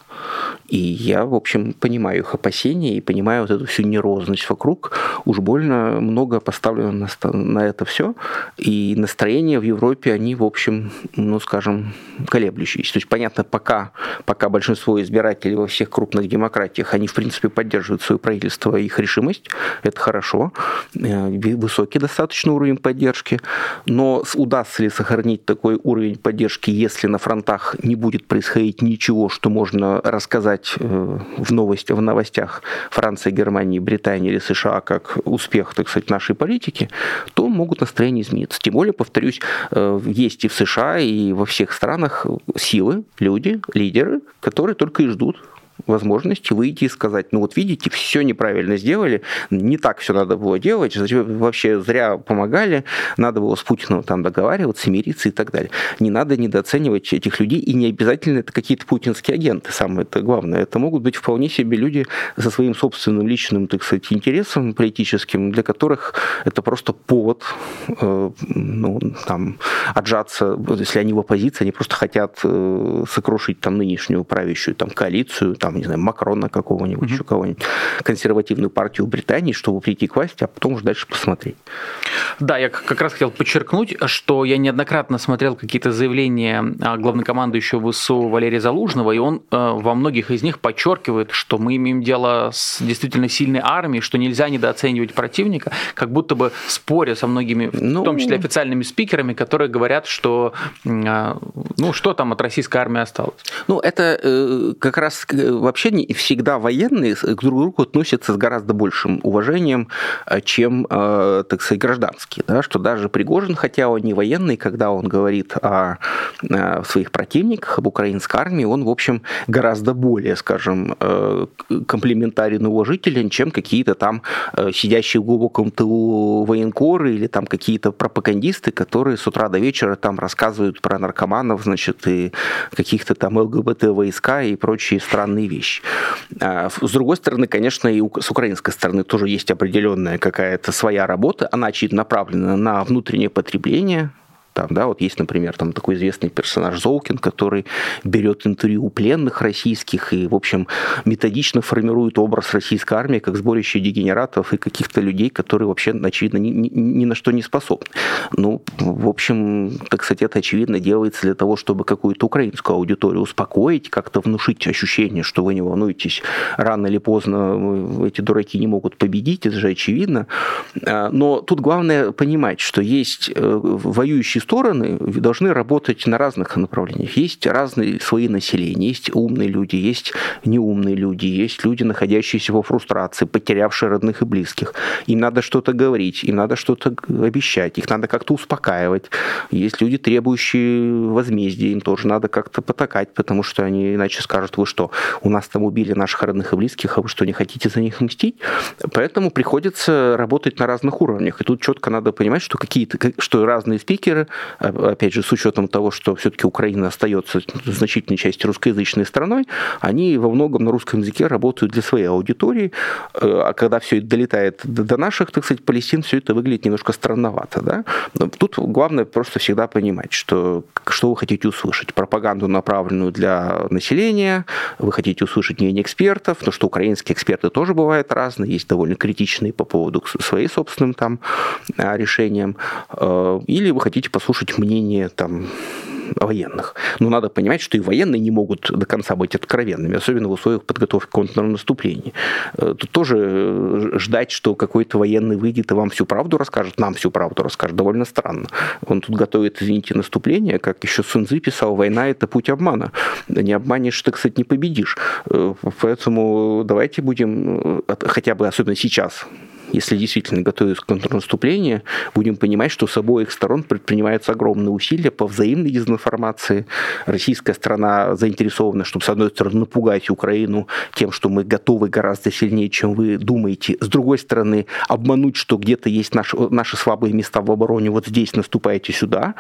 И я, в общем, понимаю их опасения и понимаю вот эту всю нервозность вокруг. Уж больно много поставлено на, на это все. И настроения в Европе, они, в общем, ну, скажем, колеблющиеся. То есть, понятно, пока, пока большинство избирателей во всех крупных демократиях, они, в принципе, поддерживают свое правительство и их решимость. Это хорошо. Э, высокий достаточно уровень поддержки. Но удастся ли сохранить такой уровень поддержки, если на фронтах не будет происходить ничего, что можно рассказать э, в, новости, в новостях Франции, Германии, Британии или США как успех, так сказать, нашей политики, то могут настроения измениться. Тем более, повторюсь, э, есть и в США, и во всех странах силы, люди, лидеры, которые только и ждут возможности выйти и сказать, ну вот видите, все неправильно сделали, не так все надо было делать, вообще зря помогали, надо было с Путиным там договариваться, мириться и так далее. Не надо недооценивать этих людей, и не обязательно это какие-то путинские агенты, самое это главное. Это могут быть вполне себе люди со своим собственным личным, так сказать, интересом политическим, для которых это просто повод э, ну, там, отжаться, если они в оппозиции, они просто хотят э, сокрушить там нынешнюю правящую там, коалицию, там, не знаю, Макрона какого-нибудь, mm-hmm. еще кого-нибудь, консервативную партию Британии, чтобы прийти к власти, а потом уже дальше посмотреть. Да, я как раз хотел подчеркнуть, что я неоднократно смотрел какие-то заявления а, главнокомандующего ВСУ Валерия Залужного, и он э, во многих из них подчеркивает, что мы имеем дело с действительно сильной армией, что нельзя недооценивать противника, как будто бы споря со многими, ну... в том числе официальными спикерами, которые говорят, что а, ну что там от российской армии осталось. Ну это э, как раз вообще не всегда военные к друг другу относятся с гораздо большим уважением, чем, так сказать, гражданские. Да? Что даже Пригожин, хотя он не военный, когда он говорит о, о своих противниках, об украинской армии, он, в общем, гораздо более, скажем, комплиментарен и уважителен, чем какие-то там сидящие в глубоком тылу военкоры или там какие-то пропагандисты, которые с утра до вечера там рассказывают про наркоманов, значит, и каких-то там ЛГБТ-войска и прочие странные вещи. А, с другой стороны, конечно, и с украинской стороны тоже есть определенная какая-то своя работа, она чуть направлена на внутреннее потребление, там, да, вот есть, например, там такой известный персонаж Золкин, который берет интервью у пленных российских и, в общем, методично формирует образ российской армии как сборище дегенератов и каких-то людей, которые вообще, очевидно, ни, ни, ни на что не способны. Ну, в общем, так сказать, это, очевидно, делается для того, чтобы какую-то украинскую аудиторию успокоить, как-то внушить ощущение, что вы не волнуетесь, рано или поздно эти дураки не могут победить, это же очевидно. А, но тут главное понимать, что есть э, воюющие стороны должны работать на разных направлениях. Есть разные свои населения, есть умные люди, есть неумные люди, есть люди, находящиеся во фрустрации, потерявшие родных и близких. Им надо что-то говорить, им надо что-то обещать, их надо как-то успокаивать. Есть люди, требующие возмездия, им тоже надо как-то потакать, потому что они иначе скажут, вы что, у нас там убили наших родных и близких, а вы что, не хотите за них мстить? Поэтому приходится работать на разных уровнях. И тут четко надо понимать, что какие-то, что разные спикеры опять же, с учетом того, что все-таки Украина остается значительной части русскоязычной страной, они во многом на русском языке работают для своей аудитории, э, а когда все это долетает до наших, так сказать, палестин, все это выглядит немножко странновато. Да? Тут главное просто всегда понимать, что, что вы хотите услышать. Пропаганду, направленную для населения, вы хотите услышать мнение экспертов, но что украинские эксперты тоже бывают разные, есть довольно критичные по поводу своей собственным там а, решениям, э, или вы хотите послушать мнение там военных. Но надо понимать, что и военные не могут до конца быть откровенными, особенно в условиях подготовки к контрнаступлению. Э, тут тоже э, ждать, что какой-то военный выйдет и вам всю правду расскажет, нам всю правду расскажет, довольно странно. Он тут готовит, извините, наступление, как еще Сунзы писал, война – это путь обмана. Не обманешь, так сказать, не победишь. Э, поэтому давайте будем, хотя бы особенно сейчас, если действительно готовятся к будем понимать, что с обоих сторон предпринимаются огромные усилия по взаимной дезинформации. Российская страна заинтересована, чтобы, с одной стороны, напугать Украину тем, что мы готовы гораздо сильнее, чем вы думаете. С другой стороны, обмануть, что где-то есть наши, наши слабые места в обороне, вот здесь наступаете сюда,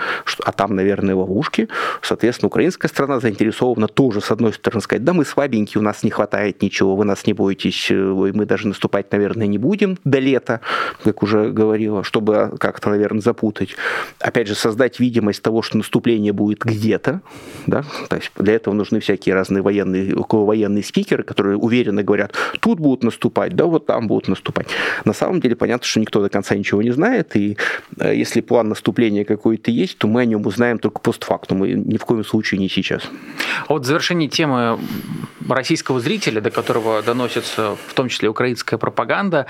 а там, наверное, ловушки. Соответственно, украинская страна заинтересована тоже, с одной стороны, сказать, да, мы слабенькие, у нас не хватает ничего, вы нас не бойтесь, мы даже наступать, наверное, не будем. Да до лета, как уже говорила, чтобы как-то, наверное, запутать. Опять же, создать видимость того, что наступление будет где-то. Да? То есть для этого нужны всякие разные военные, военные спикеры, которые уверенно говорят, тут будут наступать, да, вот там будут наступать. На самом деле понятно, что никто до конца ничего не знает, и э, если план наступления какой-то есть, то мы о нем узнаем только постфактум, и ни в коем случае не сейчас. А вот в завершении темы российского зрителя, до которого доносится в том числе украинская пропаганда,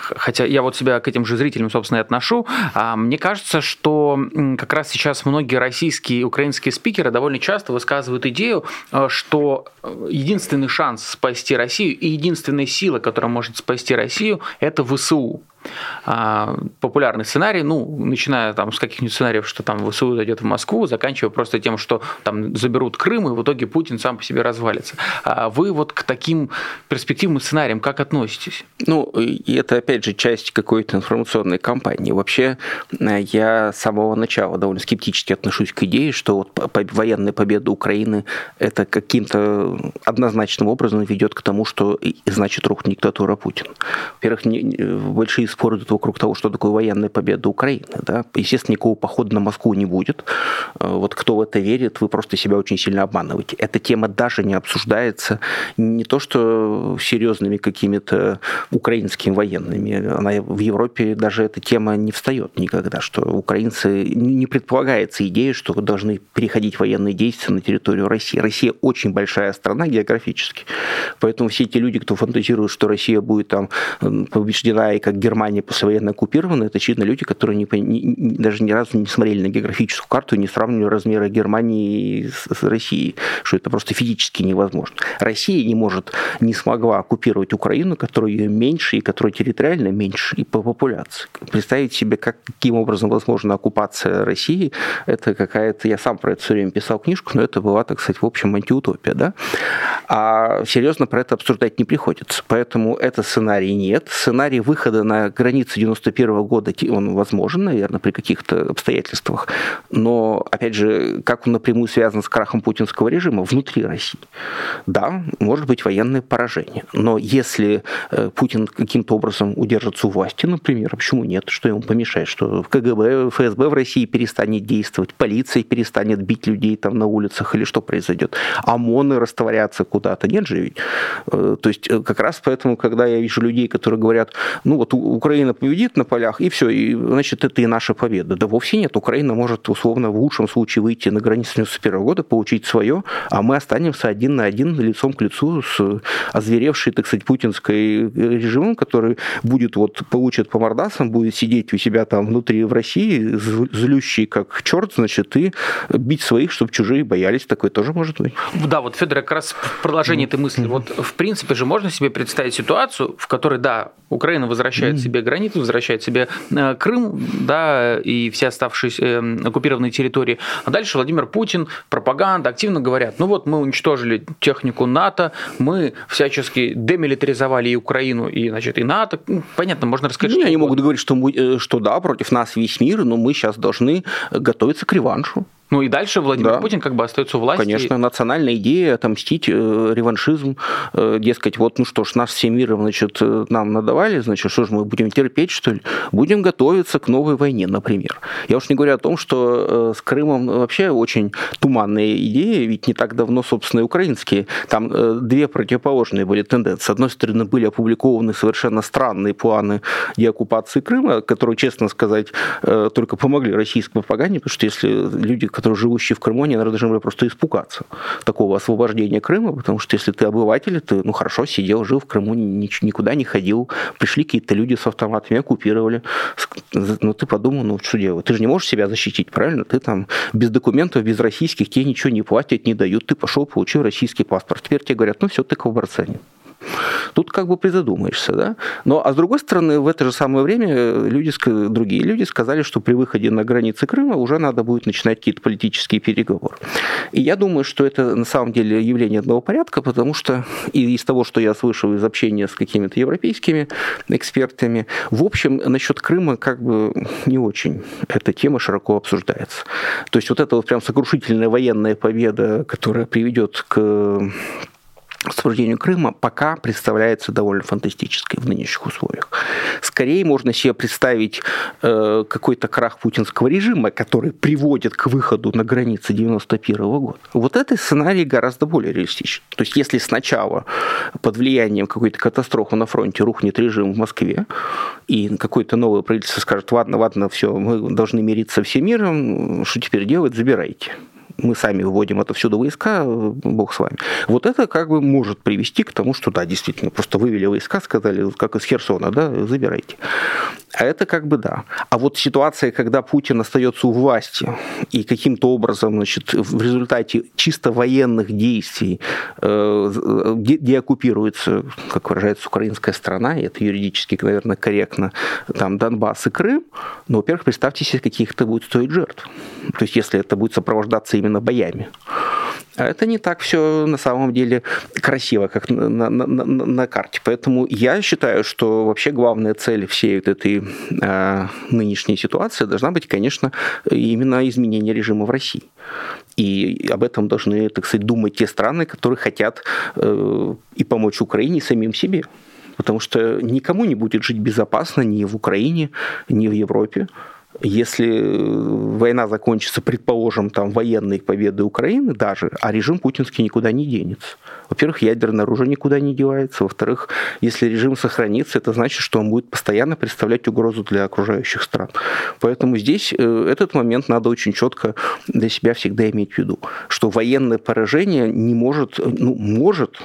хотя я вот себя к этим же зрителям, собственно, и отношу, а мне кажется, что как раз сейчас многие российские и украинские спикеры довольно часто высказывают идею, э, что э, единственный шанс спасти Россию и единственная сила, которая может спасти Россию, это ВСУ. А, популярный сценарий, ну, начиная там с каких-нибудь сценариев, что там ВСУ зайдет в Москву, заканчивая просто тем, что там заберут Крым, и в итоге Путин сам по себе развалится. А вы вот к таким перспективным сценариям как относитесь? Ну, и это, опять же, часть какой-то информационной кампании. Вообще, э, я с самого начала довольно скептически отношусь к идее, что вот военная победа Украины это каким-то однозначным образом ведет к тому, что значит рухнет диктатура Путина. Во-первых, большие споры идут вокруг того, что такое военная победа Украины. Да? Естественно, никакого похода на Москву не будет. Э, вот кто в это верит, вы просто себя очень сильно обманываете. Эта тема даже не обсуждается не то, что серьезными какими-то украинскими военными. Она в Европе даже эта тема не встает никогда, что украинцы не предполагается идея, что должны переходить военные действия на территорию России. Россия очень большая страна географически, поэтому все эти люди, кто фантазирует, что Россия будет там побеждена и как Германия Германия послевоенно оккупирована, это, очевидно, люди, которые не, не, даже ни разу не смотрели на географическую карту и не сравнивали размеры Германии с, с Россией, что это просто физически невозможно. Россия не может, не смогла оккупировать Украину, которая ее меньше и которая территориально меньше и по популяции. Представить себе, как, каким образом возможна оккупация России, это какая-то, я сам про это все время писал книжку, но это была, так сказать, в общем, антиутопия, да? А серьезно про это обсуждать не приходится. Поэтому это сценарий нет. Сценарий выхода на границы 91 года, он возможен, наверное, при каких-то обстоятельствах. Но, опять же, как он напрямую связан с крахом путинского режима внутри России? Да, может быть военное поражение. Но если э, Путин каким-то образом удержится у власти, например, почему нет? Что ему помешает? Что КГБ, ФСБ в России перестанет действовать, полиция перестанет бить людей там на улицах или что произойдет? ОМОНы растворятся куда-то? Нет же ведь. Э, то есть э, как раз поэтому, когда я вижу людей, которые говорят, ну вот Украина победит на полях, и все, и, значит, это и наша победа. Да вовсе нет. Украина может, условно, в лучшем случае выйти на границу 91 года, получить свое, а мы останемся один на один лицом к лицу с озверевшей, так сказать, путинской режимом, который будет вот, получит по мордасам, будет сидеть у себя там внутри в России, злющий как черт, значит, и бить своих, чтобы чужие боялись. Такое тоже может быть. Да, вот, Федор, как раз в продолжении этой мысли. Вот, в принципе же, можно себе представить ситуацию, в которой, да, Украина возвращает себе границу, возвращает себе э, Крым, да, и все оставшиеся э, оккупированные территории. А дальше Владимир Путин, пропаганда активно говорят, ну вот мы уничтожили технику НАТО, мы всячески демилитаризовали и Украину, и, значит, и НАТО. Ну, понятно, можно рассказать, ну, что Они могут говорить, что, мы, э, что да, против нас весь мир, но мы сейчас должны готовиться к реваншу. Ну и дальше Владимир да. Путин как бы остается у власти. Конечно, национальная идея отомстить, э, реваншизм, э, дескать, вот, ну что ж, нас всем миром, значит, э, нам надавали, значит, что же мы будем терпеть, что ли? Будем готовиться к новой войне, например. Я уж не говорю о том, что с Крымом вообще очень туманные идеи, ведь не так давно, собственно, и украинские. Там две противоположные были тенденции. С одной стороны, были опубликованы совершенно странные планы деоккупации Крыма, которые, честно сказать, только помогли российской пропаганде, потому что если люди, которые живущие в Крыму, они, наверное, должны были просто испугаться такого освобождения Крыма, потому что если ты обыватель, ты, ну, хорошо, сидел, жил в Крыму, никуда не ходил, пришли какие-то люди с автоматами, оккупировали, ну, ты подумал, ну, что делать? Ты же не можешь себя защитить, правильно? Ты там без документов, без российских, тебе ничего не платят, не дают, ты пошел, получил российский паспорт. Теперь тебе говорят, ну, все, ты коллаборационер. Тут как бы призадумаешься, да? Но, а с другой стороны, в это же самое время люди, другие люди сказали, что при выходе на границы Крыма уже надо будет начинать какие-то политические переговоры. И я думаю, что это на самом деле явление одного порядка, потому что и из того, что я слышал из общения с какими-то европейскими экспертами, в общем, насчет Крыма как бы не очень эта тема широко обсуждается. То есть вот эта вот прям сокрушительная военная победа, которая приведет к освобождению Крыма пока представляется довольно фантастической в нынешних условиях. Скорее можно себе представить э, какой-то крах путинского режима, который приводит к выходу на границы 91 года. Вот этот сценарий гораздо более реалистичен. То есть если сначала под влиянием какой-то катастрофы на фронте рухнет режим в Москве, и какое-то новое правительство скажет, ладно, ладно, все, мы должны мириться всем миром, что теперь делать, забирайте мы сами вводим отовсюду войска, бог с вами. Вот это как бы может привести к тому, что да, действительно, просто вывели войска, сказали, как из Херсона, да, забирайте. А это как бы да. А вот ситуация, когда Путин остается у власти и каким-то образом, значит, в результате чисто военных действий э, деоккупируется, как выражается украинская страна, и это юридически, наверное, корректно, там Донбасс и Крым, ну, во-первых, представьте себе, каких это будет стоить жертв. То есть, если это будет сопровождаться именно боями. А это не так все на самом деле красиво, как на, на, на, на карте. Поэтому я считаю, что вообще главная цель всей вот этой э, нынешней ситуации должна быть, конечно, именно изменение режима в России. И об этом должны, так сказать, думать те страны, которые хотят э, и помочь Украине, и самим себе. Потому что никому не будет жить безопасно ни в Украине, ни в Европе если война закончится, предположим, там, военной победой Украины даже, а режим путинский никуда не денется. Во-первых, ядерное оружие никуда не девается. Во-вторых, если режим сохранится, это значит, что он будет постоянно представлять угрозу для окружающих стран. Поэтому здесь э, этот момент надо очень четко для себя всегда иметь в виду, что военное поражение не может, ну, может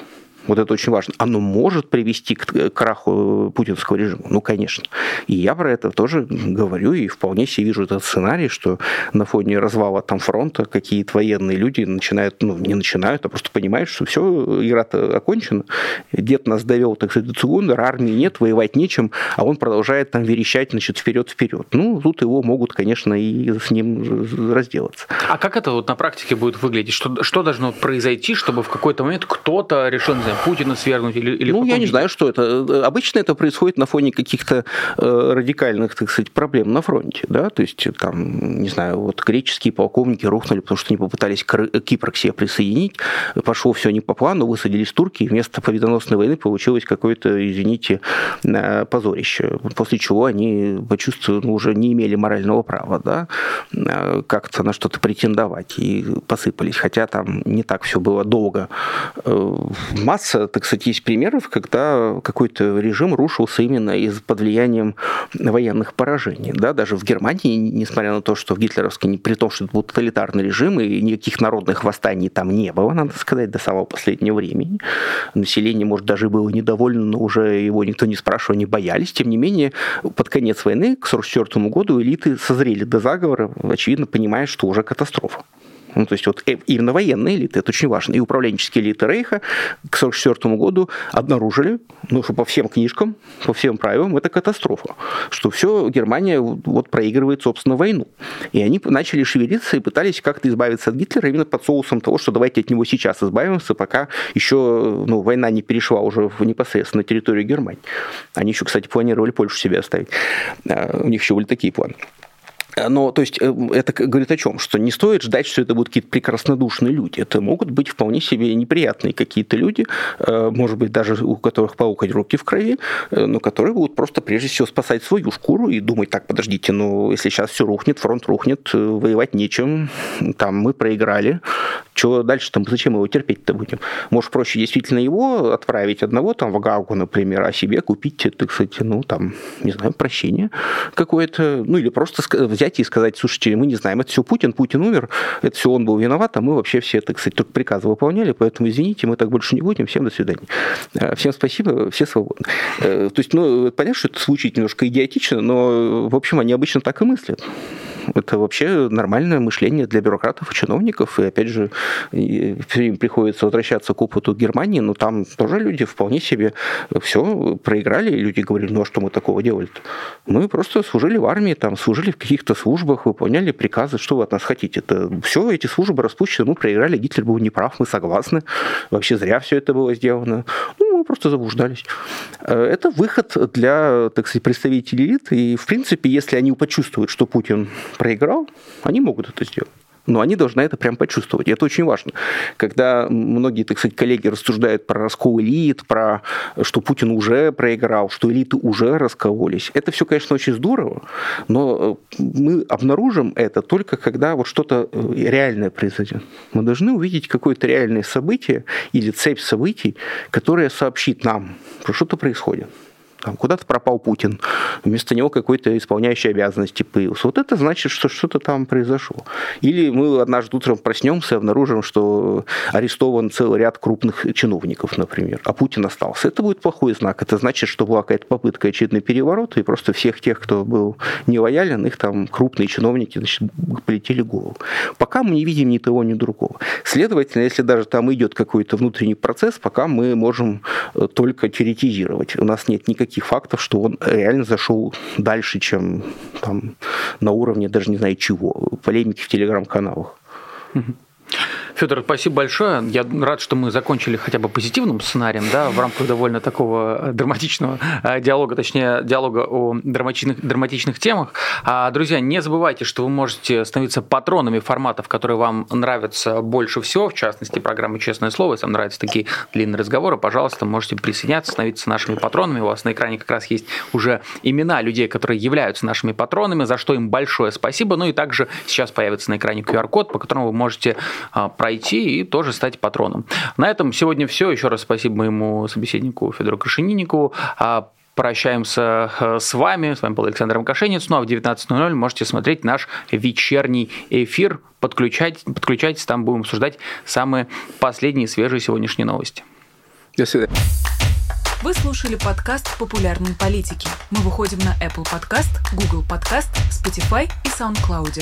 вот это очень важно, оно может привести к краху путинского режима? Ну, конечно. И я про это тоже говорю и вполне себе вижу этот сценарий, что на фоне развала там фронта какие-то военные люди начинают, ну, не начинают, а просто понимают, что все, игра-то окончена. Дед нас довел, так сказать, до Цугундер, армии нет, воевать нечем, а он продолжает там верещать, значит, вперед-вперед. Ну, тут его могут, конечно, и с ним разделаться. А как это вот на практике будет выглядеть? Что, что должно произойти, чтобы в какой-то момент кто-то решил, не Путина свергнуть или, или Ну, я не знаю, что это. Обычно это происходит на фоне каких-то э, радикальных, так сказать, проблем на фронте, да, то есть там, не знаю, вот греческие полковники рухнули, потому что они попытались Кипр к себе присоединить, пошло все не по плану, высадились турки, и вместо победоносной войны получилось какое-то, извините, э, позорище, после чего они почувствовали, ну, уже не имели морального права, да, э, как-то на что-то претендовать, и посыпались, хотя там не так все было долго. Масса, так сказать, есть примеров, когда какой-то режим рушился именно из под влиянием военных поражений, да, даже в Германии, несмотря на то, что в гитлеровской, при том, что это был тоталитарный режим, и никаких народных восстаний там не было, надо сказать, до самого последнего времени. Население, может, даже было недовольно, но уже его никто не спрашивал, не боялись. Тем не менее, под конец войны, к 1944 году, элиты созрели до заговора, очевидно, понимая, что уже катастрофа. Ну, то есть вот э, именно военные элиты, это очень важно. И управленческие элиты Рейха к 1944 году обнаружили, ну, что по всем книжкам, по всем правилам, это катастрофа. Что все, Германия вот проигрывает, собственно, войну. И они начали шевелиться и пытались как-то избавиться от Гитлера именно под соусом того, что давайте от него сейчас избавимся, пока еще ну, война не перешла уже в непосредственно территорию Германии. Они еще, кстати, планировали Польшу себе оставить. А, у них еще были такие планы. Но, то есть, э, это говорит о чем? Что не стоит ждать, что это будут какие-то прекраснодушные люди. Это могут быть вполне себе неприятные какие-то люди, э, может быть, даже у которых паукать руки в крови, э, но которые будут просто прежде всего спасать свою шкуру и думать, так, подождите, ну, если сейчас все рухнет, фронт рухнет, воевать нечем, там мы проиграли, что дальше там, зачем его терпеть-то будем? Может, проще действительно его отправить одного там в Гаугу, например, а себе купить, так сказать, ну, там, не знаю, прощение какое-то, ну, или просто взять взять и сказать, слушайте, мы не знаем, это все Путин, Путин умер, это все он был виноват, а мы вообще все, так сказать, только приказы выполняли, поэтому извините, мы так больше не будем, всем до свидания. Э, всем спасибо, все свободны. Э, то есть, ну, понятно, что это звучит немножко идиотично, но, в общем, они обычно так и мыслят. Это вообще нормальное мышление для бюрократов и чиновников. И опять же, время приходится возвращаться к опыту Германии, но там тоже люди вполне себе все проиграли. И люди говорили, ну а что мы такого делали-то? Мы просто служили в армии, там, служили в каких-то службах, выполняли приказы, что вы от нас хотите. Это все эти службы распущены, мы проиграли, Гитлер был неправ, мы согласны. Вообще зря все это было сделано. Ну, мы просто заблуждались. Э, это выход для, так сказать, представителей элит. И, в принципе, если они почувствуют, что Путин проиграл, они могут это сделать. Но они должны это прям почувствовать. И это очень важно. Когда многие, так сказать, коллеги рассуждают про раскол элит, про что Путин уже проиграл, что элиты уже раскололись, это все, конечно, очень здорово, но э, мы обнаружим это только когда вот что-то э, реальное произойдет. Мы должны увидеть какое-то реальное событие или цепь событий, которая сообщит нам, что что-то происходит там, куда-то пропал Путин, вместо него какой-то исполняющий обязанности появился. Вот это значит, что что-то там произошло. Или мы однажды утром проснемся и обнаружим, что арестован целый ряд крупных чиновников, например, а Путин остался. Это будет плохой знак. Это значит, что была какая-то попытка очередной переворот, и просто всех тех, кто был нелоялен, их там крупные чиновники значит, полетели голову. Пока мы не видим ни того, ни другого. Следовательно, если даже там идет какой-то внутренний процесс, пока мы можем э, только теоретизировать. У нас нет никаких таких фактов, что он реально зашел дальше, чем там на уровне даже не знаю чего, полемики в телеграм-каналах. Федор, спасибо большое. Я рад, что мы закончили хотя бы позитивным сценарием, да, в рамках довольно такого э, драматичного э, диалога, точнее, диалога о драматичных, драматичных темах. А, друзья, не забывайте, что вы можете становиться патронами форматов, которые вам нравятся больше всего, в частности, программы «Честное слово». Если вам нравятся такие длинные разговоры, пожалуйста, можете присоединяться, становиться нашими патронами. У вас на экране как раз есть уже имена людей, которые являются нашими патронами, за что им большое спасибо. Ну и также сейчас появится на экране QR-код, по которому вы можете а, пройти и тоже стать патроном. На этом сегодня все. Еще раз спасибо моему собеседнику Федору Крашенинникову. А, прощаемся э, с вами. С вами был Александр Макашенец. Ну а в 19.00 можете смотреть наш вечерний эфир. Подключать, подключайтесь, там будем обсуждать самые последние свежие сегодняшние новости. До свидания. Вы слушали подкаст «Популярные политики». Мы выходим на Apple Podcast, Google Podcast, Spotify и SoundCloud.